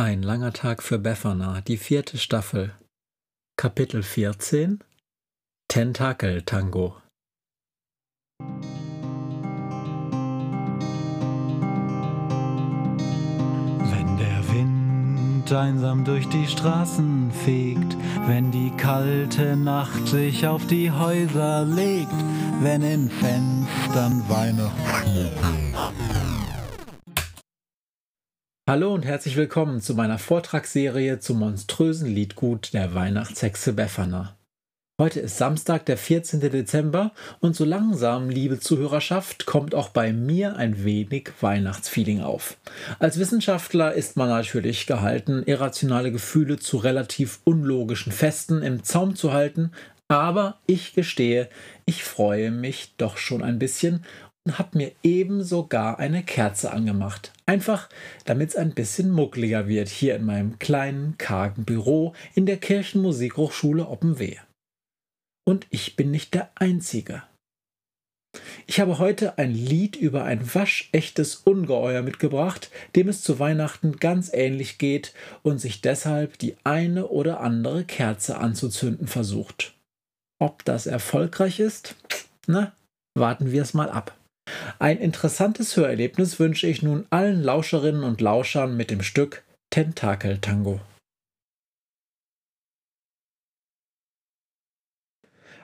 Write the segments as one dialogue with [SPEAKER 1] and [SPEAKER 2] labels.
[SPEAKER 1] Ein langer Tag für Befana, die vierte Staffel. Kapitel 14 Tentakel-Tango.
[SPEAKER 2] Wenn der Wind einsam durch die Straßen fegt, wenn die kalte Nacht sich auf die Häuser legt, wenn in Fenstern Weihnachtsschmuck
[SPEAKER 1] Hallo und herzlich willkommen zu meiner Vortragsserie zum monströsen Liedgut der Weihnachtshexe Befana. Heute ist Samstag, der 14. Dezember und so langsam, liebe Zuhörerschaft, kommt auch bei mir ein wenig Weihnachtsfeeling auf. Als Wissenschaftler ist man natürlich gehalten, irrationale Gefühle zu relativ unlogischen Festen im Zaum zu halten, aber ich gestehe, ich freue mich doch schon ein bisschen habe mir eben sogar eine Kerze angemacht. Einfach, damit es ein bisschen muckliger wird hier in meinem kleinen, kargen Büro in der Kirchenmusikhochschule Oppenwehe. Und ich bin nicht der Einzige. Ich habe heute ein Lied über ein waschechtes Ungeheuer mitgebracht, dem es zu Weihnachten ganz ähnlich geht und sich deshalb die eine oder andere Kerze anzuzünden versucht. Ob das erfolgreich ist? Na, warten wir es mal ab. Ein interessantes Hörerlebnis wünsche ich nun allen Lauscherinnen und Lauschern mit dem Stück Tentakel-Tango.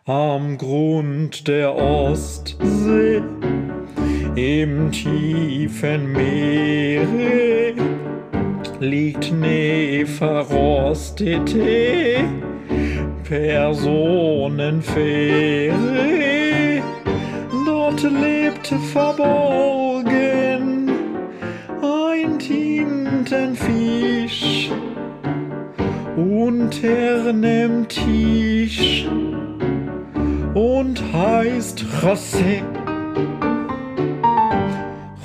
[SPEAKER 3] Am Grund der Ostsee, im tiefen Meere, liegt ne verrostete Personenfähre. Dort lebte verborgen. Ein Tintenfisch unter nem Tisch. Und heißt José.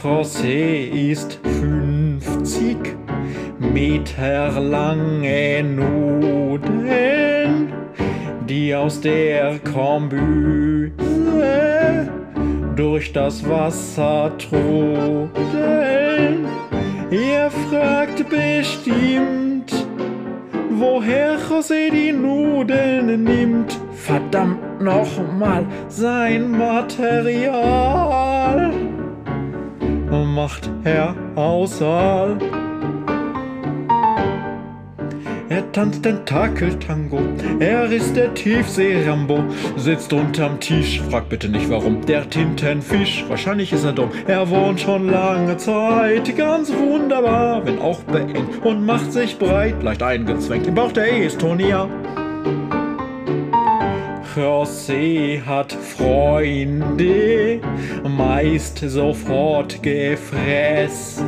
[SPEAKER 3] José ist 50 Meter lange Nudeln, die aus der Kombüse durch das Wasser trudeln. Ihr fragt bestimmt, woher José die Nudeln nimmt verdammt nochmal sein Material macht Herr Auswahl. Er tanzt Tentakeltango, er ist der Tiefsee-Rambo, sitzt unterm Tisch, frag bitte nicht warum, der Tintenfisch, wahrscheinlich ist er dumm, er wohnt schon lange Zeit, ganz wunderbar, wenn auch beengt und macht sich breit, leicht eingezwängt, im Bauch der Estonia. José hat Freunde, meist sofort gefressen,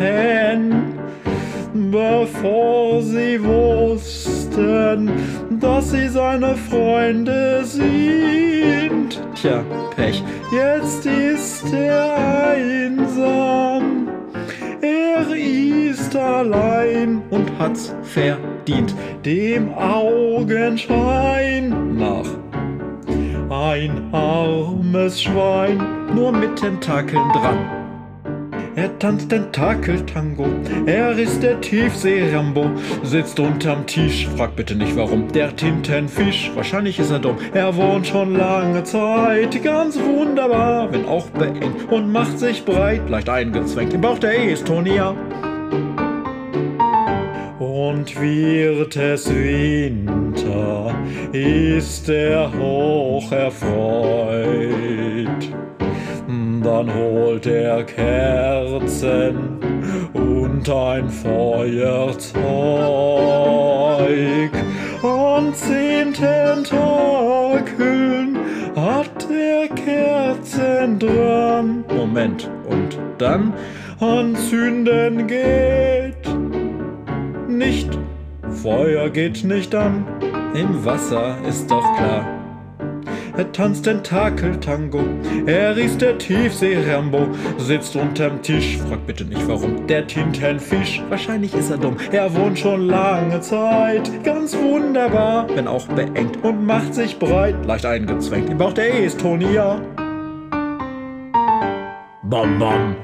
[SPEAKER 3] bevor sie wussten, dass sie seine Freunde sind.
[SPEAKER 1] Tja, Pech.
[SPEAKER 3] Jetzt ist er einsam. Er ist allein und hat's verdient, dem Augenschein nach ein armes Schwein, nur mit Tentakeln dran. Er tanzt Tentakeltango, er ist der Tiefsee-Rambo, sitzt unterm Tisch, frag bitte nicht warum, der Tintenfisch, wahrscheinlich ist er dumm, er wohnt schon lange Zeit, ganz wunderbar, wenn auch beengt, und macht sich breit, leicht eingezwängt. Im Bauch der Estonia. Und wird es Winter, ist er hoch erfreut. Dann holt er Kerzen und ein Feuerzeug. An zehn Tentakeln hat er Kerzen dran.
[SPEAKER 1] Moment, und dann?
[SPEAKER 3] Anzünden geht nicht. Feuer geht nicht an.
[SPEAKER 1] Im Wasser ist doch klar.
[SPEAKER 3] Er tanzt Tentakeltango, er ist der Tiefsee-Rambo, sitzt unterm Tisch, frag bitte nicht warum, der Tintenfisch, wahrscheinlich ist er dumm, er wohnt schon lange Zeit, ganz wunderbar, wenn auch beengt und macht sich breit, leicht eingezwängt. Im Bauch der Estonia.
[SPEAKER 1] Bom, bom.